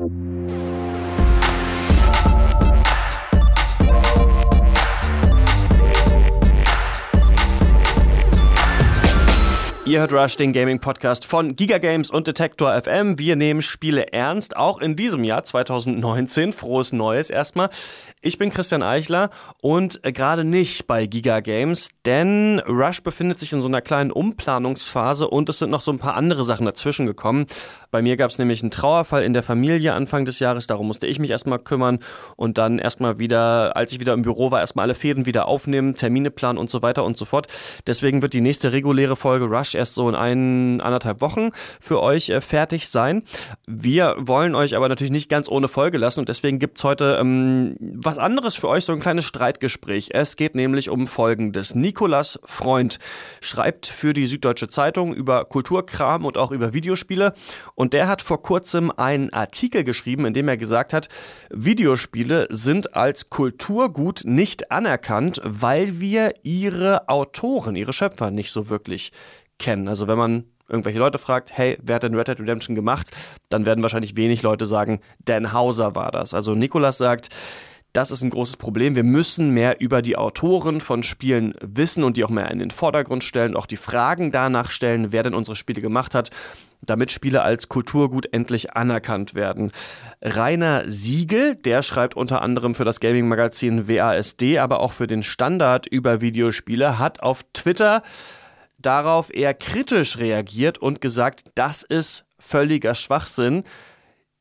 Ihr hört Rush, den Gaming-Podcast von Giga Games und Detektor FM. Wir nehmen Spiele ernst, auch in diesem Jahr 2019. Frohes Neues erstmal. Ich bin Christian Eichler und äh, gerade nicht bei Giga Games, denn Rush befindet sich in so einer kleinen Umplanungsphase und es sind noch so ein paar andere Sachen dazwischen gekommen. Bei mir gab es nämlich einen Trauerfall in der Familie Anfang des Jahres, darum musste ich mich erstmal kümmern und dann erstmal wieder, als ich wieder im Büro war, erstmal alle Fäden wieder aufnehmen, Termine planen und so weiter und so fort. Deswegen wird die nächste reguläre Folge Rush erst so in ein, anderthalb Wochen für euch äh, fertig sein. Wir wollen euch aber natürlich nicht ganz ohne Folge lassen und deswegen gibt es heute ähm, was anderes für euch, so ein kleines Streitgespräch. Es geht nämlich um Folgendes. Nikolas Freund schreibt für die Süddeutsche Zeitung über Kulturkram und auch über Videospiele. Und der hat vor kurzem einen Artikel geschrieben, in dem er gesagt hat, Videospiele sind als Kulturgut nicht anerkannt, weil wir ihre Autoren, ihre Schöpfer nicht so wirklich kennen. Also wenn man irgendwelche Leute fragt, hey, wer hat denn Red Dead Redemption gemacht? Dann werden wahrscheinlich wenig Leute sagen, Dan Hauser war das. Also Nikolas sagt, das ist ein großes Problem. Wir müssen mehr über die Autoren von Spielen wissen und die auch mehr in den Vordergrund stellen, auch die Fragen danach stellen, wer denn unsere Spiele gemacht hat, damit Spiele als Kulturgut endlich anerkannt werden. Rainer Siegel, der schreibt unter anderem für das Gaming-Magazin WASD, aber auch für den Standard über Videospiele, hat auf Twitter darauf eher kritisch reagiert und gesagt, das ist völliger Schwachsinn,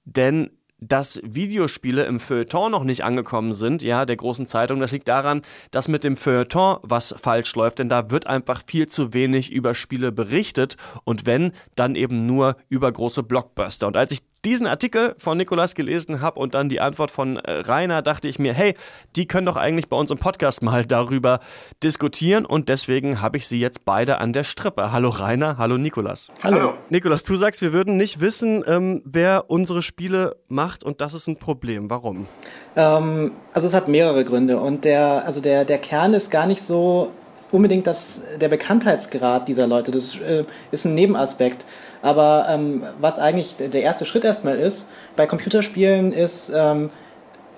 denn dass Videospiele im Feuilleton noch nicht angekommen sind, ja, der großen Zeitung. Das liegt daran, dass mit dem Feuilleton was falsch läuft, denn da wird einfach viel zu wenig über Spiele berichtet und wenn, dann eben nur über große Blockbuster. Und als ich diesen Artikel von Nikolas gelesen habe und dann die Antwort von äh, Rainer, dachte ich mir, hey, die können doch eigentlich bei uns im Podcast mal darüber diskutieren und deswegen habe ich sie jetzt beide an der Strippe. Hallo Rainer, hallo Nikolas. Hallo. Nikolas, du sagst, wir würden nicht wissen, ähm, wer unsere Spiele macht und das ist ein Problem. Warum? Ähm, also es hat mehrere Gründe und der, also der, der Kern ist gar nicht so unbedingt das, der Bekanntheitsgrad dieser Leute. Das äh, ist ein Nebenaspekt. Aber ähm, was eigentlich der erste Schritt erstmal ist, bei Computerspielen ist ähm,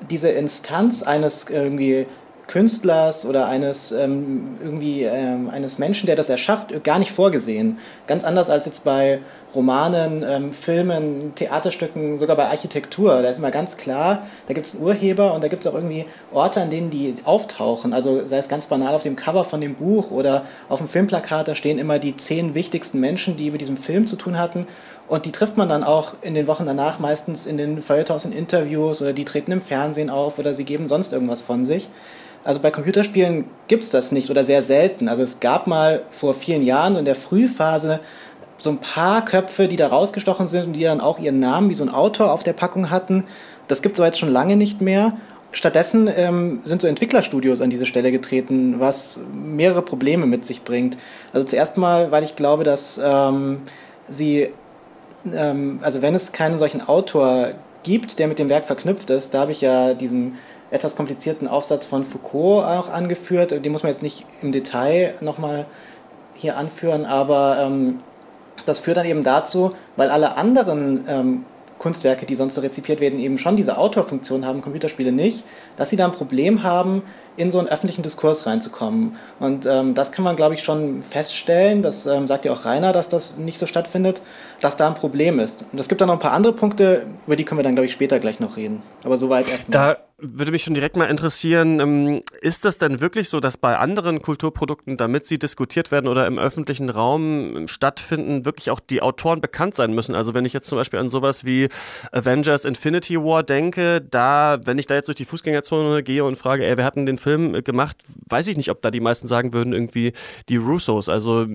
diese Instanz eines irgendwie Künstlers oder eines ähm, irgendwie ähm, eines Menschen, der das erschafft, gar nicht vorgesehen. Ganz anders als jetzt bei Romanen, ähm, Filmen, Theaterstücken, sogar bei Architektur. Da ist immer ganz klar, da gibt es einen Urheber und da gibt es auch irgendwie Orte, an denen die auftauchen. Also sei es ganz banal auf dem Cover von dem Buch oder auf dem Filmplakat, da stehen immer die zehn wichtigsten Menschen, die mit diesem Film zu tun hatten. Und die trifft man dann auch in den Wochen danach meistens in den Feuilletons, in Interviews oder die treten im Fernsehen auf oder sie geben sonst irgendwas von sich. Also bei Computerspielen gibt es das nicht oder sehr selten. Also es gab mal vor vielen Jahren in der Frühphase so ein paar Köpfe, die da rausgestochen sind und die dann auch ihren Namen wie so ein Autor auf der Packung hatten. Das gibt es aber jetzt schon lange nicht mehr. Stattdessen ähm, sind so Entwicklerstudios an diese Stelle getreten, was mehrere Probleme mit sich bringt. Also zuerst mal, weil ich glaube, dass ähm, sie, ähm, also wenn es keinen solchen Autor gibt, der mit dem Werk verknüpft ist, da habe ich ja diesen etwas komplizierten Aufsatz von Foucault auch angeführt. Den muss man jetzt nicht im Detail nochmal hier anführen, aber ähm, das führt dann eben dazu, weil alle anderen ähm, Kunstwerke, die sonst so rezipiert werden, eben schon diese Autorfunktion haben, Computerspiele nicht, dass sie da ein Problem haben, in so einen öffentlichen Diskurs reinzukommen. Und ähm, das kann man, glaube ich, schon feststellen, das ähm, sagt ja auch Rainer, dass das nicht so stattfindet, dass da ein Problem ist. Und es gibt dann noch ein paar andere Punkte, über die können wir dann, glaube ich, später gleich noch reden. Aber soweit erstmal würde mich schon direkt mal interessieren, ähm, ist das denn wirklich so, dass bei anderen Kulturprodukten, damit sie diskutiert werden oder im öffentlichen Raum ähm, stattfinden, wirklich auch die Autoren bekannt sein müssen? Also wenn ich jetzt zum Beispiel an sowas wie Avengers Infinity War denke, da, wenn ich da jetzt durch die Fußgängerzone gehe und frage, ey, wer hat denn den Film äh, gemacht, weiß ich nicht, ob da die meisten sagen würden, irgendwie die Russos. Also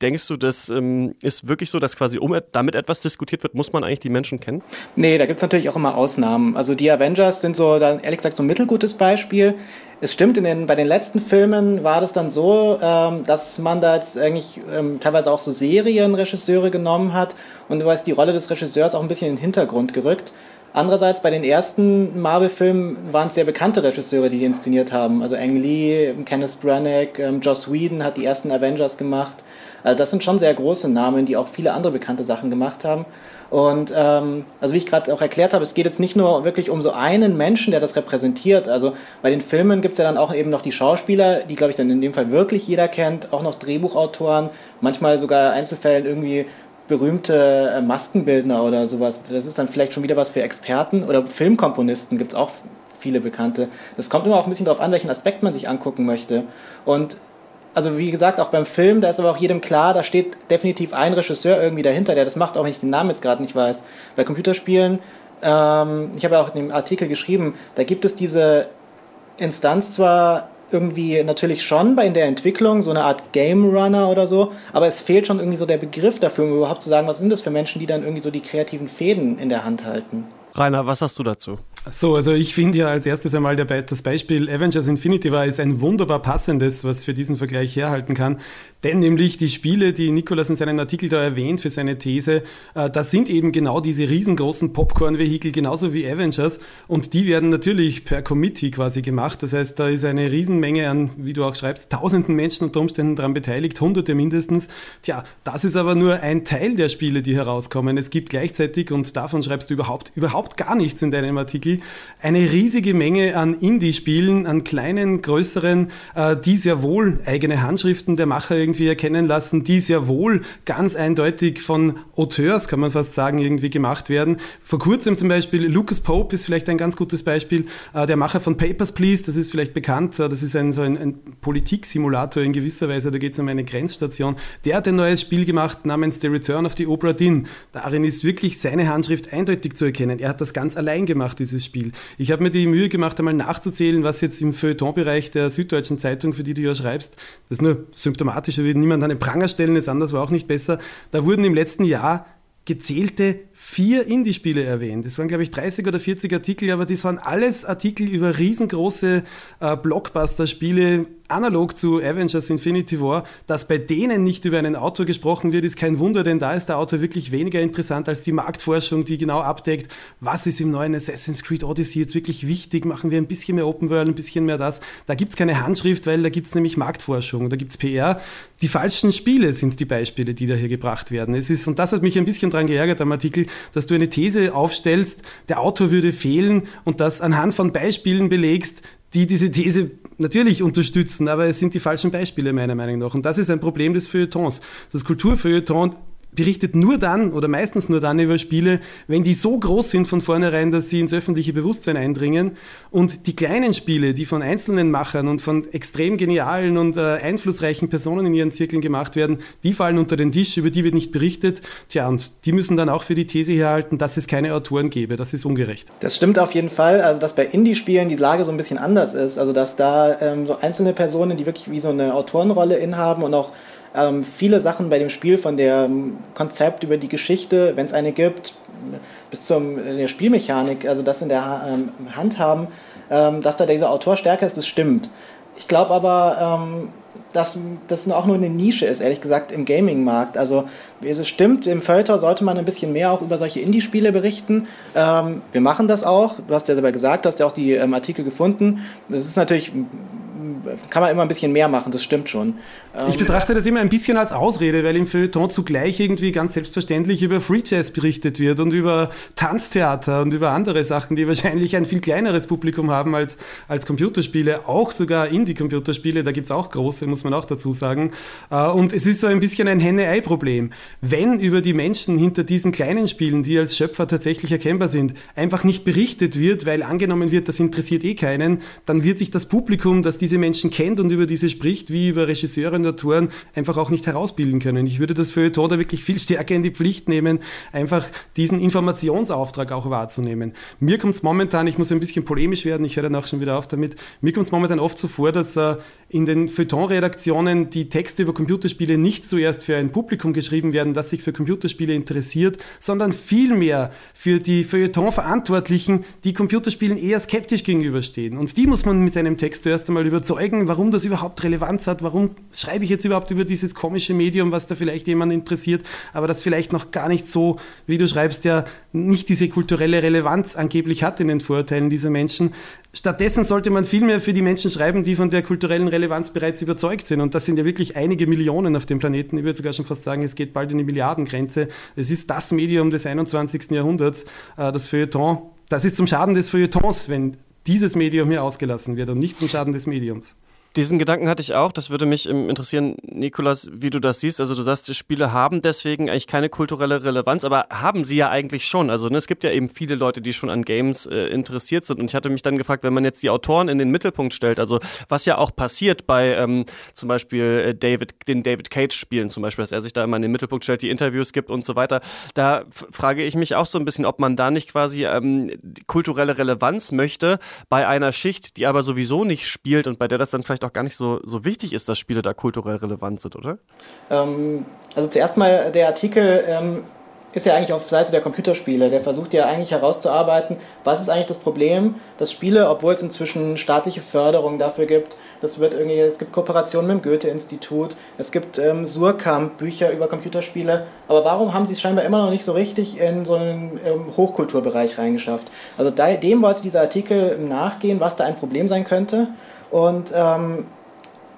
denkst du, das ähm, ist wirklich so, dass quasi um damit etwas diskutiert wird, muss man eigentlich die Menschen kennen? Nee, da gibt es natürlich auch immer Ausnahmen. Also die Avengers Avengers sind so dann ehrlich gesagt so ein mittelgutes Beispiel. Es stimmt, in den, bei den letzten Filmen war das dann so, ähm, dass man da jetzt eigentlich ähm, teilweise auch so Serienregisseure genommen hat und du weißt, die Rolle des Regisseurs auch ein bisschen in den Hintergrund gerückt. Andererseits bei den ersten Marvel-Filmen waren es sehr bekannte Regisseure, die die inszeniert haben. Also Ang Lee, Kenneth Branagh, ähm, Joss Whedon hat die ersten Avengers gemacht. Also das sind schon sehr große Namen, die auch viele andere bekannte Sachen gemacht haben. Und ähm, also wie ich gerade auch erklärt habe, es geht jetzt nicht nur wirklich um so einen Menschen, der das repräsentiert. Also bei den Filmen gibt es ja dann auch eben noch die Schauspieler, die glaube ich dann in dem Fall wirklich jeder kennt, auch noch Drehbuchautoren, manchmal sogar Einzelfällen irgendwie berühmte äh, Maskenbildner oder sowas. Das ist dann vielleicht schon wieder was für Experten oder Filmkomponisten gibt es auch viele bekannte. Das kommt immer auch ein bisschen darauf an, welchen Aspekt man sich angucken möchte. Und also wie gesagt, auch beim Film, da ist aber auch jedem klar, da steht definitiv ein Regisseur irgendwie dahinter, der das macht, auch wenn ich den Namen jetzt gerade nicht weiß. Bei Computerspielen, ähm, ich habe ja auch in dem Artikel geschrieben, da gibt es diese Instanz zwar irgendwie natürlich schon bei in der Entwicklung, so eine Art Game Runner oder so, aber es fehlt schon irgendwie so der Begriff dafür, um überhaupt zu sagen, was sind das für Menschen, die dann irgendwie so die kreativen Fäden in der Hand halten. Rainer, was hast du dazu? So, also ich finde ja als erstes einmal der, das Beispiel Avengers Infinity War ist ein wunderbar passendes, was für diesen Vergleich herhalten kann. Denn nämlich die Spiele, die Nikolas in seinem Artikel da erwähnt für seine These, äh, das sind eben genau diese riesengroßen Popcorn-Vehikel, genauso wie Avengers. Und die werden natürlich per Committee quasi gemacht. Das heißt, da ist eine Riesenmenge an, wie du auch schreibst, tausenden Menschen unter Umständen daran beteiligt, hunderte mindestens. Tja, das ist aber nur ein Teil der Spiele, die herauskommen. Es gibt gleichzeitig, und davon schreibst du überhaupt, überhaupt gar nichts in deinem Artikel, eine riesige Menge an Indie-Spielen, an kleinen, größeren, äh, die sehr wohl eigene Handschriften der Macher irgendwie erkennen lassen, die sehr wohl ganz eindeutig von Auteurs, kann man fast sagen, irgendwie gemacht werden. Vor kurzem zum Beispiel Lucas Pope ist vielleicht ein ganz gutes Beispiel, äh, der Macher von Papers, Please, das ist vielleicht bekannt, äh, das ist ein, so ein, ein Politiksimulator in gewisser Weise, da geht es um eine Grenzstation. Der hat ein neues Spiel gemacht namens The Return of the Obra Dinn. Darin ist wirklich seine Handschrift eindeutig zu erkennen. Er hat das ganz allein gemacht, dieses dieses Spiel. Ich habe mir die Mühe gemacht, einmal nachzuzählen, was jetzt im Feuilleton-Bereich der Süddeutschen Zeitung, für die du ja schreibst, das ist nur symptomatisch, da wird niemand an den Pranger stellen, ist anders, war auch nicht besser. Da wurden im letzten Jahr gezählte vier Indie-Spiele erwähnt. Das waren, glaube ich, 30 oder 40 Artikel, aber die waren alles Artikel über riesengroße äh, Blockbuster-Spiele, analog zu Avengers Infinity War. Dass bei denen nicht über einen Autor gesprochen wird, ist kein Wunder, denn da ist der Autor wirklich weniger interessant als die Marktforschung, die genau abdeckt, was ist im neuen Assassin's Creed Odyssey jetzt wirklich wichtig, machen wir ein bisschen mehr Open World, ein bisschen mehr das. Da gibt es keine Handschrift, weil da gibt es nämlich Marktforschung, da gibt es PR. Die falschen Spiele sind die Beispiele, die da hier gebracht werden. Es ist, und das hat mich ein bisschen dran geärgert am Artikel, dass du eine These aufstellst, der Autor würde fehlen und das anhand von Beispielen belegst, die diese These natürlich unterstützen, aber es sind die falschen Beispiele meiner Meinung nach. Und das ist ein Problem des Feuilletons. Das Kulturfeuilleton berichtet nur dann oder meistens nur dann über Spiele, wenn die so groß sind von vornherein, dass sie ins öffentliche Bewusstsein eindringen. Und die kleinen Spiele, die von einzelnen Machern und von extrem genialen und äh, einflussreichen Personen in ihren Zirkeln gemacht werden, die fallen unter den Tisch, über die wird nicht berichtet. Tja, und die müssen dann auch für die These herhalten, dass es keine Autoren gäbe. Das ist ungerecht. Das stimmt auf jeden Fall. Also, dass bei Indie-Spielen die Lage so ein bisschen anders ist. Also, dass da ähm, so einzelne Personen, die wirklich wie so eine Autorenrolle inhaben und auch ähm, viele Sachen bei dem Spiel von der ähm, Konzept über die Geschichte, wenn es eine gibt, bis zur Spielmechanik, also das in der ähm, Hand haben, ähm, dass da dieser Autor stärker ist, das stimmt. Ich glaube aber, ähm, dass das auch nur eine Nische ist, ehrlich gesagt, im Gaming-Markt. Also es stimmt, im Feuilleton sollte man ein bisschen mehr auch über solche Indie-Spiele berichten. Ähm, wir machen das auch. Du hast ja selber gesagt, du hast ja auch die ähm, Artikel gefunden. Das ist natürlich kann man immer ein bisschen mehr machen, das stimmt schon. Ich betrachte das immer ein bisschen als Ausrede, weil im Feuilleton zugleich irgendwie ganz selbstverständlich über Free Jazz berichtet wird und über Tanztheater und über andere Sachen, die wahrscheinlich ein viel kleineres Publikum haben als, als Computerspiele, auch sogar Indie-Computerspiele, da gibt es auch große, muss man auch dazu sagen. Äh, und es ist so ein bisschen ein Henne-Ei-Problem. Wenn über die Menschen hinter diesen kleinen Spielen, die als Schöpfer tatsächlich erkennbar sind, einfach nicht berichtet wird, weil angenommen wird, das interessiert eh keinen, dann wird sich das Publikum, das diese Menschen Menschen kennt und über diese spricht, wie über Regisseure und Autoren, einfach auch nicht herausbilden können. Ich würde das Feuilleton da wirklich viel stärker in die Pflicht nehmen, einfach diesen Informationsauftrag auch wahrzunehmen. Mir kommt es momentan, ich muss ein bisschen polemisch werden, ich höre danach schon wieder auf damit, mir kommt es momentan oft so vor, dass äh, in den Feuilleton-Redaktionen die Texte über Computerspiele nicht zuerst für ein Publikum geschrieben werden, das sich für Computerspiele interessiert, sondern vielmehr für die Feuilleton-Verantwortlichen, die Computerspielen eher skeptisch gegenüberstehen. Und die muss man mit seinem Text zuerst einmal überzeugen, überzeugen, warum das überhaupt Relevanz hat, warum schreibe ich jetzt überhaupt über dieses komische Medium, was da vielleicht jemand interessiert, aber das vielleicht noch gar nicht so, wie du schreibst, ja nicht diese kulturelle Relevanz angeblich hat in den Vorurteilen dieser Menschen. Stattdessen sollte man viel mehr für die Menschen schreiben, die von der kulturellen Relevanz bereits überzeugt sind. Und das sind ja wirklich einige Millionen auf dem Planeten. Ich würde sogar schon fast sagen, es geht bald in die Milliardengrenze. Es ist das Medium des 21. Jahrhunderts, äh, das Feuilleton. Das ist zum Schaden des Feuilletons, wenn dieses Medium hier ausgelassen wird und nicht zum Schaden des Mediums. Diesen Gedanken hatte ich auch. Das würde mich interessieren, Nikolas, wie du das siehst. Also du sagst, die Spiele haben deswegen eigentlich keine kulturelle Relevanz, aber haben sie ja eigentlich schon. Also ne, es gibt ja eben viele Leute, die schon an Games äh, interessiert sind. Und ich hatte mich dann gefragt, wenn man jetzt die Autoren in den Mittelpunkt stellt, also was ja auch passiert bei ähm, zum Beispiel äh, David, den David Cage-Spielen zum Beispiel, dass er sich da immer in den Mittelpunkt stellt, die Interviews gibt und so weiter. Da frage ich mich auch so ein bisschen, ob man da nicht quasi ähm, kulturelle Relevanz möchte bei einer Schicht, die aber sowieso nicht spielt und bei der das dann vielleicht auch gar nicht so, so wichtig ist, dass Spiele da kulturell relevant sind, oder? Ähm, also zuerst mal der Artikel ähm, ist ja eigentlich auf Seite der Computerspiele. Der versucht ja eigentlich herauszuarbeiten, was ist eigentlich das Problem, dass Spiele, obwohl es inzwischen staatliche Förderung dafür gibt, das wird irgendwie, es gibt Kooperationen mit dem Goethe-Institut, es gibt ähm, Surkamp, Bücher über Computerspiele, aber warum haben sie es scheinbar immer noch nicht so richtig in so einen ähm, Hochkulturbereich reingeschafft? Also da, dem wollte dieser Artikel nachgehen, was da ein Problem sein könnte und ähm,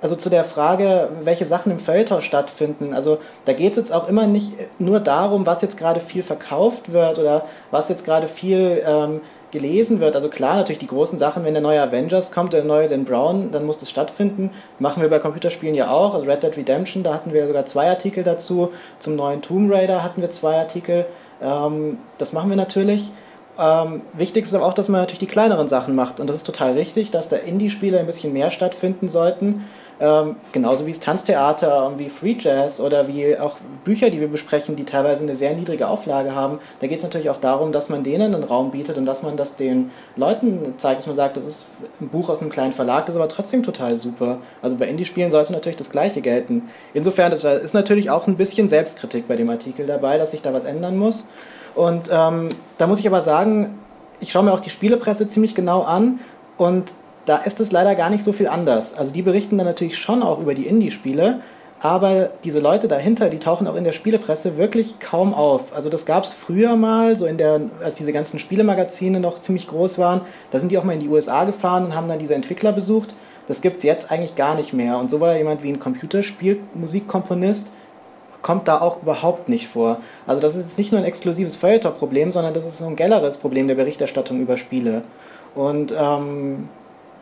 also zu der Frage, welche Sachen im Feuilleton stattfinden, also da geht es jetzt auch immer nicht nur darum, was jetzt gerade viel verkauft wird oder was jetzt gerade viel ähm, gelesen wird. Also klar, natürlich die großen Sachen, wenn der neue Avengers kommt, der neue Dan Brown, dann muss das stattfinden. Machen wir bei Computerspielen ja auch. Also Red Dead Redemption, da hatten wir sogar zwei Artikel dazu. Zum neuen Tomb Raider hatten wir zwei Artikel. Ähm, das machen wir natürlich. Ähm, wichtig ist aber auch, dass man natürlich die kleineren Sachen macht. Und das ist total richtig, dass da Indie-Spiele ein bisschen mehr stattfinden sollten. Ähm, genauso wie es Tanztheater und wie Free Jazz oder wie auch Bücher, die wir besprechen, die teilweise eine sehr niedrige Auflage haben. Da geht es natürlich auch darum, dass man denen einen Raum bietet und dass man das den Leuten zeigt, dass man sagt, das ist ein Buch aus einem kleinen Verlag, das ist aber trotzdem total super. Also bei Indie-Spielen sollte natürlich das Gleiche gelten. Insofern das ist natürlich auch ein bisschen Selbstkritik bei dem Artikel dabei, dass sich da was ändern muss. Und ähm, da muss ich aber sagen, ich schaue mir auch die Spielepresse ziemlich genau an und da ist es leider gar nicht so viel anders. Also die berichten dann natürlich schon auch über die Indie-Spiele, aber diese Leute dahinter, die tauchen auch in der Spielepresse wirklich kaum auf. Also das gab es früher mal, so in der, als diese ganzen Spielemagazine noch ziemlich groß waren, da sind die auch mal in die USA gefahren und haben dann diese Entwickler besucht. Das gibt es jetzt eigentlich gar nicht mehr. Und so war jemand wie ein Computerspielmusikkomponist, kommt da auch überhaupt nicht vor. Also das ist nicht nur ein exklusives Feuilleton-Problem, sondern das ist so ein generelles Problem der Berichterstattung über Spiele. Und ähm,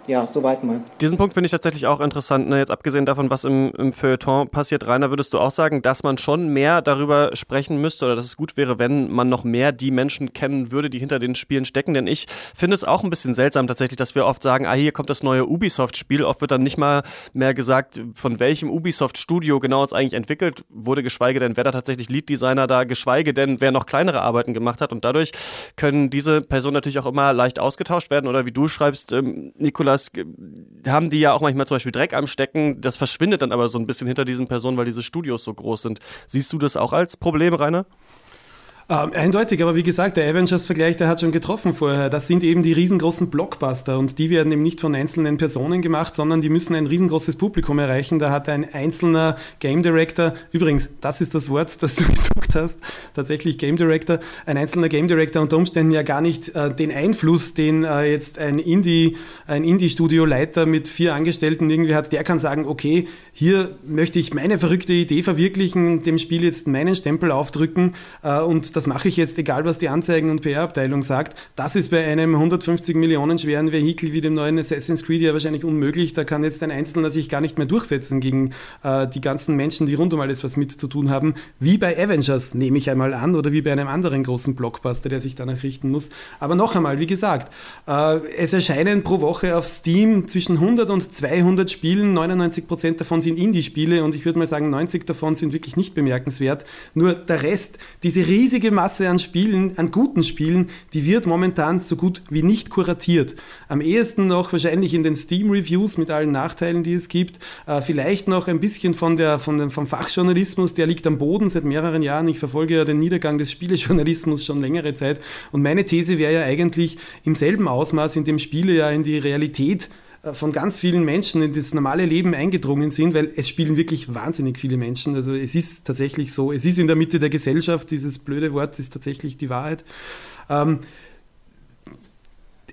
ja, soweit mal. Diesen Punkt finde ich tatsächlich auch interessant. Ne? Jetzt abgesehen davon, was im, im Feuilleton passiert, Rainer, würdest du auch sagen, dass man schon mehr darüber sprechen müsste oder dass es gut wäre, wenn man noch mehr die Menschen kennen würde, die hinter den Spielen stecken? Denn ich finde es auch ein bisschen seltsam tatsächlich, dass wir oft sagen, ah, hier kommt das neue Ubisoft-Spiel. Oft wird dann nicht mal mehr gesagt, von welchem Ubisoft-Studio genau es eigentlich entwickelt wurde, geschweige denn, wer da tatsächlich Lead-Designer da, geschweige denn, wer noch kleinere Arbeiten gemacht hat. Und dadurch können diese Personen natürlich auch immer leicht ausgetauscht werden. Oder wie du schreibst, ähm, Nikola, das haben die ja auch manchmal zum Beispiel Dreck am Stecken. Das verschwindet dann aber so ein bisschen hinter diesen Personen, weil diese Studios so groß sind. Siehst du das auch als Problem, Rainer? Ähm, eindeutig, aber wie gesagt, der Avengers-Vergleich, der hat schon getroffen vorher. Das sind eben die riesengroßen Blockbuster und die werden eben nicht von einzelnen Personen gemacht, sondern die müssen ein riesengroßes Publikum erreichen. Da hat ein einzelner Game Director, übrigens, das ist das Wort, das du gesucht hast, tatsächlich Game Director, ein einzelner Game Director unter Umständen ja gar nicht äh, den Einfluss, den äh, jetzt ein Indie, ein Indie-Studio-Leiter mit vier Angestellten irgendwie hat. Der kann sagen, okay, hier möchte ich meine verrückte Idee verwirklichen, dem Spiel jetzt meinen Stempel aufdrücken äh, und das mache ich jetzt, egal was die Anzeigen- und PR-Abteilung sagt. Das ist bei einem 150 Millionen schweren Vehikel wie dem neuen Assassin's Creed ja wahrscheinlich unmöglich. Da kann jetzt ein Einzelner sich gar nicht mehr durchsetzen gegen äh, die ganzen Menschen, die rund um alles was mit zu tun haben. Wie bei Avengers, nehme ich einmal an, oder wie bei einem anderen großen Blockbuster, der sich danach richten muss. Aber noch einmal, wie gesagt, äh, es erscheinen pro Woche auf Steam zwischen 100 und 200 Spielen. 99 Prozent davon sind Indie-Spiele und ich würde mal sagen, 90 davon sind wirklich nicht bemerkenswert. Nur der Rest, diese riesige riesige Masse an Spielen, an guten Spielen, die wird momentan so gut wie nicht kuratiert. Am ehesten noch wahrscheinlich in den Steam-Reviews mit allen Nachteilen, die es gibt. Äh, vielleicht noch ein bisschen von der, von dem, vom Fachjournalismus, der liegt am Boden seit mehreren Jahren. Ich verfolge ja den Niedergang des Spielejournalismus schon längere Zeit. Und meine These wäre ja eigentlich im selben Ausmaß, in dem Spiele ja in die Realität von ganz vielen Menschen in das normale Leben eingedrungen sind, weil es spielen wirklich wahnsinnig viele Menschen. Also es ist tatsächlich so, es ist in der Mitte der Gesellschaft, dieses blöde Wort ist tatsächlich die Wahrheit. Ähm,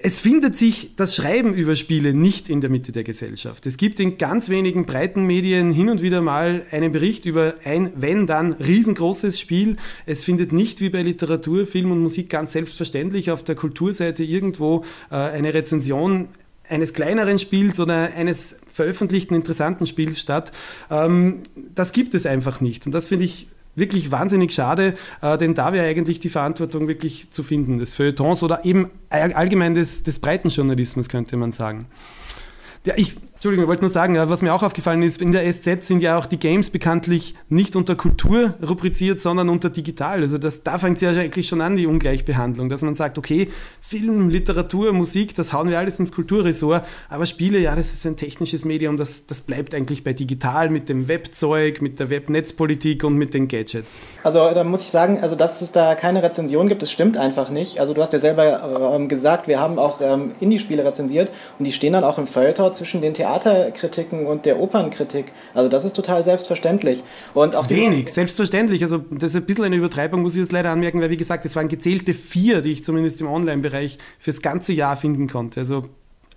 es findet sich das Schreiben über Spiele nicht in der Mitte der Gesellschaft. Es gibt in ganz wenigen breiten Medien hin und wieder mal einen Bericht über ein, wenn dann, riesengroßes Spiel. Es findet nicht wie bei Literatur, Film und Musik ganz selbstverständlich auf der Kulturseite irgendwo äh, eine Rezension eines kleineren Spiels oder eines veröffentlichten interessanten Spiels statt. Ähm, das gibt es einfach nicht. Und das finde ich wirklich wahnsinnig schade, äh, denn da wäre eigentlich die Verantwortung wirklich zu finden, des Feuilletons oder eben allgemein des, des breiten Journalismus, könnte man sagen. Ja, ich, Entschuldigung, ich wollte nur sagen, was mir auch aufgefallen ist, in der SZ sind ja auch die Games bekanntlich nicht unter Kultur rubriziert, sondern unter digital. Also das, da fängt es ja eigentlich schon an, die Ungleichbehandlung, dass man sagt, okay, Film, Literatur, Musik, das hauen wir alles ins Kulturressort, aber Spiele, ja, das ist ein technisches Medium, das, das bleibt eigentlich bei digital mit dem Webzeug, mit der Webnetzpolitik und mit den Gadgets. Also da muss ich sagen, also dass es da keine Rezension gibt, das stimmt einfach nicht. Also du hast ja selber ähm, gesagt, wir haben auch ähm, Indie-Spiele rezensiert und die stehen dann auch im Feuilleton zwischen den Theatern Theaterkritiken und der Opernkritik. Also das ist total selbstverständlich. Und auch Wenig, selbstverständlich. Also das ist ein bisschen eine Übertreibung, muss ich jetzt leider anmerken, weil wie gesagt, es waren gezählte vier, die ich zumindest im Online-Bereich fürs ganze Jahr finden konnte. Also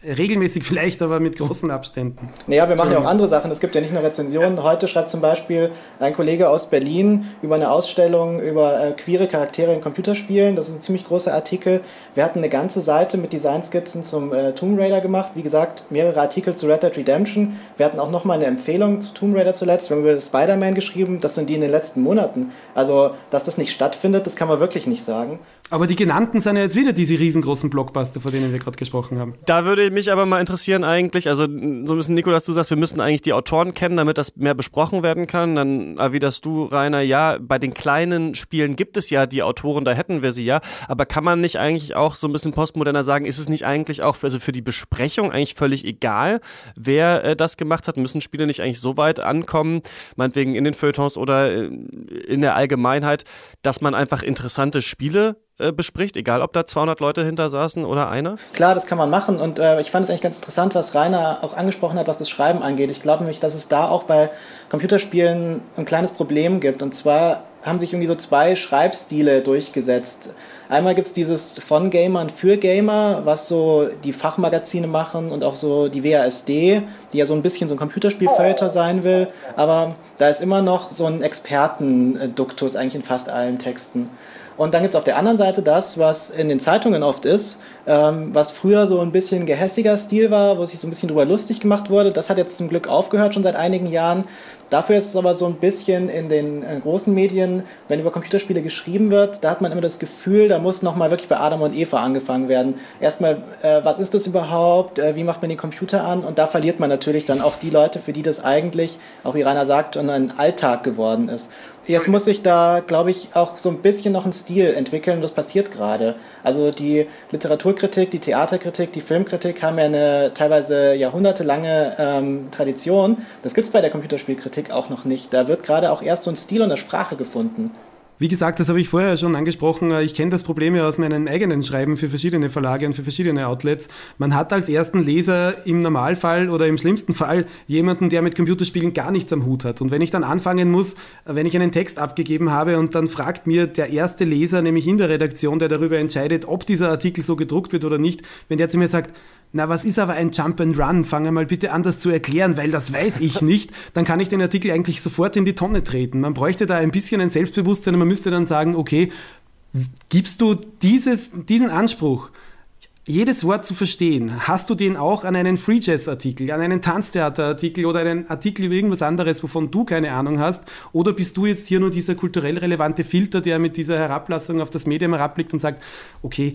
regelmäßig vielleicht, aber mit großen Abständen. Naja, wir machen ja auch andere Sachen. Es gibt ja nicht nur Rezensionen. Heute schreibt zum Beispiel ein Kollege aus Berlin über eine Ausstellung über äh, queere Charaktere in Computerspielen. Das ist ein ziemlich großer Artikel. Wir hatten eine ganze Seite mit Designskizzen zum äh, Tomb Raider gemacht. Wie gesagt, mehrere Artikel zu Red Dead Redemption. Wir hatten auch nochmal eine Empfehlung zu Tomb Raider zuletzt. Wir haben über Spider-Man geschrieben. Das sind die in den letzten Monaten. Also, dass das nicht stattfindet, das kann man wirklich nicht sagen. Aber die genannten sind ja jetzt wieder diese riesengroßen Blockbuster, von denen wir gerade gesprochen haben. Da würde mich aber mal interessieren eigentlich, also so ein bisschen Nikolas, du sagst, wir müssen eigentlich die Autoren kennen, damit das mehr besprochen werden kann. Dann erwiderst du, Rainer, ja, bei den kleinen Spielen gibt es ja die Autoren, da hätten wir sie ja. Aber kann man nicht eigentlich auch so ein bisschen postmoderner sagen, ist es nicht eigentlich auch für, also für die Besprechung eigentlich völlig egal, wer äh, das gemacht hat? Müssen Spiele nicht eigentlich so weit ankommen, meinetwegen in den Feuilletons oder äh, in der Allgemeinheit, dass man einfach interessante Spiele äh, bespricht, egal ob da 200 Leute hinter saßen oder einer? Klar, das kann man machen und äh, ich fand es eigentlich ganz interessant, was Rainer auch angesprochen hat, was das Schreiben angeht. Ich glaube nämlich, dass es da auch bei Computerspielen ein kleines Problem gibt und zwar haben sich irgendwie so zwei Schreibstile durchgesetzt. Einmal gibt es dieses von Gamern für Gamer, was so die Fachmagazine machen und auch so die WASD, die ja so ein bisschen so ein Computerspielfilter sein will, aber da ist immer noch so ein Expertenduktus eigentlich in fast allen Texten. Und dann gibt es auf der anderen Seite das, was in den Zeitungen oft ist, ähm, was früher so ein bisschen gehässiger Stil war, wo sich so ein bisschen drüber lustig gemacht wurde. Das hat jetzt zum Glück aufgehört schon seit einigen Jahren. Dafür ist es aber so ein bisschen in den äh, großen Medien, wenn über Computerspiele geschrieben wird, da hat man immer das Gefühl, da muss nochmal wirklich bei Adam und Eva angefangen werden. Erstmal, äh, was ist das überhaupt? Äh, wie macht man den Computer an? Und da verliert man natürlich dann auch die Leute, für die das eigentlich, auch wie Rainer sagt, ein Alltag geworden ist. Jetzt muss sich da, glaube ich, auch so ein bisschen noch ein Stil entwickeln. Das passiert gerade. Also die Literaturkritik, die Theaterkritik, die Filmkritik haben ja eine teilweise jahrhundertelange ähm, Tradition. Das gibt es bei der Computerspielkritik auch noch nicht. Da wird gerade auch erst so ein Stil und eine Sprache gefunden. Wie gesagt, das habe ich vorher schon angesprochen. Ich kenne das Problem ja aus meinem eigenen Schreiben für verschiedene Verlage und für verschiedene Outlets. Man hat als ersten Leser im Normalfall oder im schlimmsten Fall jemanden, der mit Computerspielen gar nichts am Hut hat. Und wenn ich dann anfangen muss, wenn ich einen Text abgegeben habe und dann fragt mir der erste Leser, nämlich in der Redaktion, der darüber entscheidet, ob dieser Artikel so gedruckt wird oder nicht, wenn der zu mir sagt, na, was ist aber ein Jump and Run? Fange mal bitte an, das zu erklären, weil das weiß ich nicht. Dann kann ich den Artikel eigentlich sofort in die Tonne treten. Man bräuchte da ein bisschen ein Selbstbewusstsein und man müsste dann sagen, okay, gibst du dieses, diesen Anspruch, jedes Wort zu verstehen, hast du den auch an einen Free Jazz Artikel, an einen Tanztheater-Artikel oder einen Artikel über irgendwas anderes, wovon du keine Ahnung hast? Oder bist du jetzt hier nur dieser kulturell relevante Filter, der mit dieser Herablassung auf das Medium herabblickt und sagt, okay,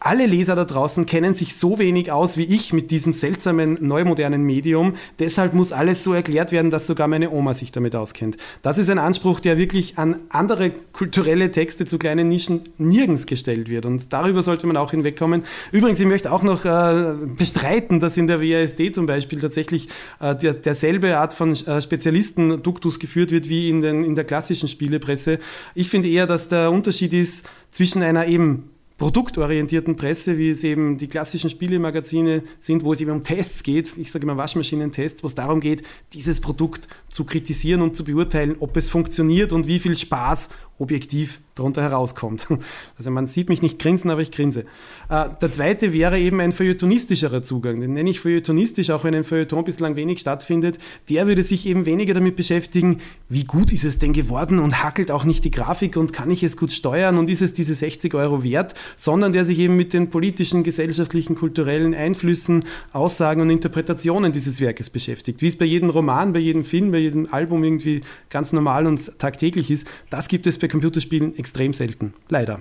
alle Leser da draußen kennen sich so wenig aus wie ich mit diesem seltsamen neumodernen Medium. Deshalb muss alles so erklärt werden, dass sogar meine Oma sich damit auskennt. Das ist ein Anspruch, der wirklich an andere kulturelle Texte zu kleinen Nischen nirgends gestellt wird. Und darüber sollte man auch hinwegkommen. Übrigens, ich möchte auch noch äh, bestreiten, dass in der WASD zum Beispiel tatsächlich äh, der, derselbe Art von äh, Spezialisten-Duktus geführt wird wie in, den, in der klassischen Spielepresse. Ich finde eher, dass der Unterschied ist zwischen einer eben produktorientierten Presse, wie es eben die klassischen Spielemagazine sind, wo es eben um Tests geht, ich sage immer Waschmaschinentests, wo es darum geht, dieses Produkt zu kritisieren und zu beurteilen, ob es funktioniert und wie viel Spaß objektiv darunter herauskommt. Also man sieht mich nicht grinsen, aber ich grinse. Äh, der zweite wäre eben ein feuilletonistischerer Zugang. Den nenne ich feuilletonistisch, auch wenn ein Feuilleton bislang wenig stattfindet. Der würde sich eben weniger damit beschäftigen, wie gut ist es denn geworden und hackelt auch nicht die Grafik und kann ich es gut steuern und ist es diese 60 Euro wert, sondern der sich eben mit den politischen, gesellschaftlichen, kulturellen Einflüssen, Aussagen und Interpretationen dieses Werkes beschäftigt. Wie es bei jedem Roman, bei jedem Film, bei jedem Album irgendwie ganz normal und tagtäglich ist, das gibt es bei Computerspielen extrem selten. Leider.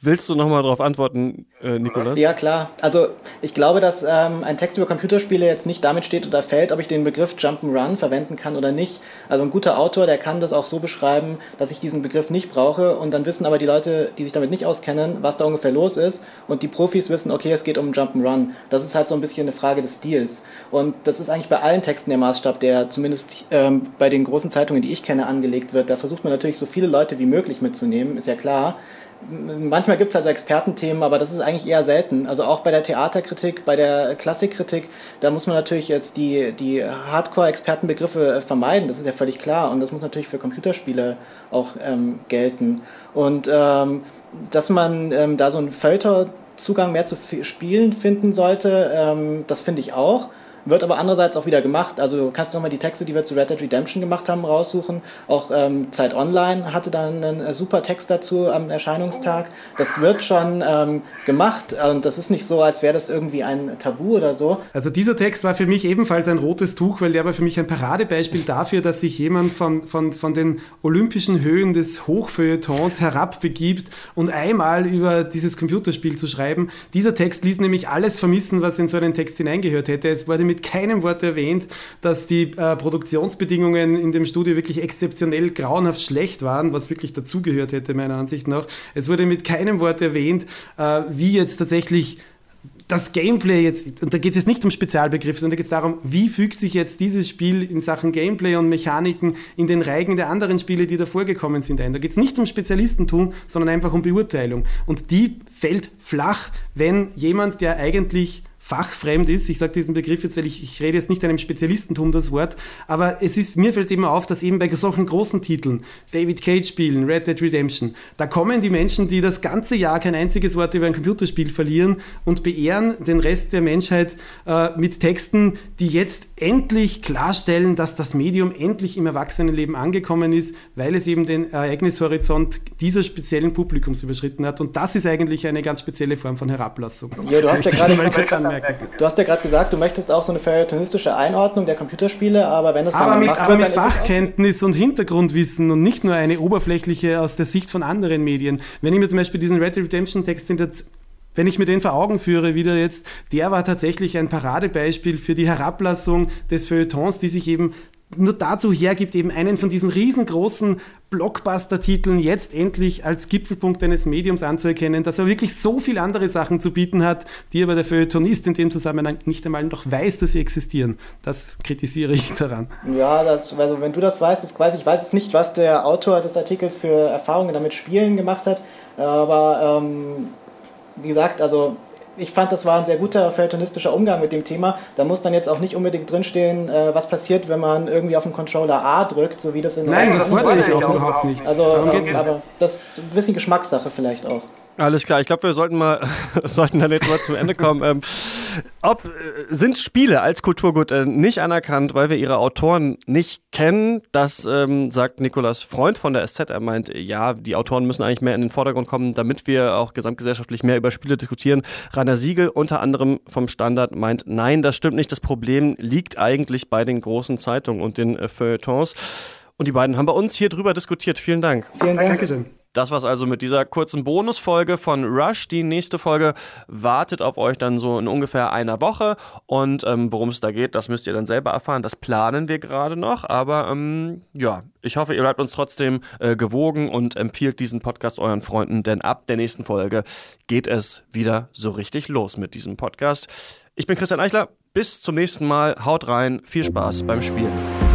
Willst du nochmal darauf antworten, äh, Nikolas? Ja, klar. Also ich glaube, dass ähm, ein Text über Computerspiele jetzt nicht damit steht oder fällt, ob ich den Begriff Jump'n'Run verwenden kann oder nicht. Also ein guter Autor, der kann das auch so beschreiben, dass ich diesen Begriff nicht brauche und dann wissen aber die Leute, die sich damit nicht auskennen, was da ungefähr los ist und die Profis wissen, okay, es geht um Jump'n'Run. Das ist halt so ein bisschen eine Frage des Stils. Und das ist eigentlich bei allen Texten der Maßstab, der zumindest ähm, bei den großen Zeitungen, die ich kenne, angelegt wird. Da versucht man natürlich so viele Leute wie möglich mitzunehmen, ist ja klar manchmal gibt es also Expertenthemen, aber das ist eigentlich eher selten. Also auch bei der Theaterkritik, bei der Klassikkritik, da muss man natürlich jetzt die, die Hardcore-Expertenbegriffe vermeiden, das ist ja völlig klar. Und das muss natürlich für Computerspiele auch ähm, gelten. Und ähm, dass man ähm, da so einen Feuilleton-Zugang mehr zu Spielen finden sollte, ähm, das finde ich auch wird aber andererseits auch wieder gemacht. Also du kannst nochmal die Texte, die wir zu Red Dead Redemption gemacht haben, raussuchen. Auch ähm, Zeit Online hatte dann einen äh, super Text dazu am Erscheinungstag. Das wird schon ähm, gemacht und das ist nicht so, als wäre das irgendwie ein Tabu oder so. Also dieser Text war für mich ebenfalls ein rotes Tuch, weil der war für mich ein Paradebeispiel dafür, dass sich jemand von, von, von den olympischen Höhen des Hochfeuilletons herabbegibt und einmal über dieses Computerspiel zu schreiben. Dieser Text ließ nämlich alles vermissen, was in so einen Text hineingehört hätte. Es wurde mit mit keinem Wort erwähnt, dass die äh, Produktionsbedingungen in dem Studio wirklich exzeptionell grauenhaft schlecht waren, was wirklich dazugehört hätte, meiner Ansicht nach. Es wurde mit keinem Wort erwähnt, äh, wie jetzt tatsächlich das Gameplay jetzt, und da geht es jetzt nicht um Spezialbegriffe, sondern da geht es darum, wie fügt sich jetzt dieses Spiel in Sachen Gameplay und Mechaniken in den Reigen der anderen Spiele, die davor gekommen sind, ein. Da geht es nicht um Spezialistentum, sondern einfach um Beurteilung. Und die fällt flach, wenn jemand, der eigentlich fachfremd ist. Ich sage diesen Begriff jetzt, weil ich, ich rede jetzt nicht einem Spezialistentum das Wort, aber es ist, mir fällt es immer auf, dass eben bei solchen großen Titeln, David Cage spielen, Red Dead Redemption, da kommen die Menschen, die das ganze Jahr kein einziges Wort über ein Computerspiel verlieren und beehren den Rest der Menschheit äh, mit Texten, die jetzt endlich klarstellen, dass das Medium endlich im Erwachsenenleben angekommen ist, weil es eben den Ereignishorizont dieser speziellen Publikums überschritten hat. Und das ist eigentlich eine ganz spezielle Form von Herablassung. Ja, du hast ja gerade Du hast ja gerade gesagt, du möchtest auch so eine feuilletonistische Einordnung der Computerspiele, aber wenn das dann aber mit, aber wird, mit Fachkenntnis und Hintergrundwissen und nicht nur eine oberflächliche aus der Sicht von anderen Medien. Wenn ich mir zum Beispiel diesen Red Dead Redemption Text in der wenn ich mir den vor Augen führe, wieder jetzt, der war tatsächlich ein Paradebeispiel für die Herablassung des Feuilletons, die sich eben nur dazu hergibt, eben einen von diesen riesengroßen Blockbuster-Titeln jetzt endlich als Gipfelpunkt eines Mediums anzuerkennen, dass er wirklich so viele andere Sachen zu bieten hat, die aber der Feuilletonist in dem Zusammenhang nicht einmal noch weiß, dass sie existieren. Das kritisiere ich daran. Ja, das, also wenn du das weißt, das weiß ich weiß es nicht, was der Autor des Artikels für Erfahrungen damit Spielen gemacht hat, aber ähm, wie gesagt, also ich fand, das war ein sehr guter feuilletonistischer Umgang mit dem Thema. Da muss dann jetzt auch nicht unbedingt drinstehen, äh, was passiert, wenn man irgendwie auf den Controller A drückt, so wie das in Nein, das fordere ich auch überhaupt nicht. Also, ähm, aber das ist ein bisschen Geschmackssache vielleicht auch. Alles klar, ich glaube, wir sollten mal sollten dann jetzt mal zum Ende kommen. Ähm, ob äh, sind Spiele als Kulturgut äh, nicht anerkannt, weil wir ihre Autoren nicht kennen? Das ähm, sagt Nikolas Freund von der SZ. Er meint, ja, die Autoren müssen eigentlich mehr in den Vordergrund kommen, damit wir auch gesamtgesellschaftlich mehr über Spiele diskutieren. Rainer Siegel, unter anderem vom Standard, meint, nein, das stimmt nicht. Das Problem liegt eigentlich bei den großen Zeitungen und den äh, Feuilletons. Und die beiden haben bei uns hier drüber diskutiert. Vielen Dank. Vielen Dank. Dankeschön. Das war's also mit dieser kurzen Bonusfolge von Rush. Die nächste Folge wartet auf euch dann so in ungefähr einer Woche. Und ähm, worum es da geht, das müsst ihr dann selber erfahren. Das planen wir gerade noch. Aber ähm, ja, ich hoffe, ihr bleibt uns trotzdem äh, gewogen und empfiehlt diesen Podcast euren Freunden, denn ab der nächsten Folge geht es wieder so richtig los mit diesem Podcast. Ich bin Christian Eichler. Bis zum nächsten Mal. Haut rein. Viel Spaß beim Spielen.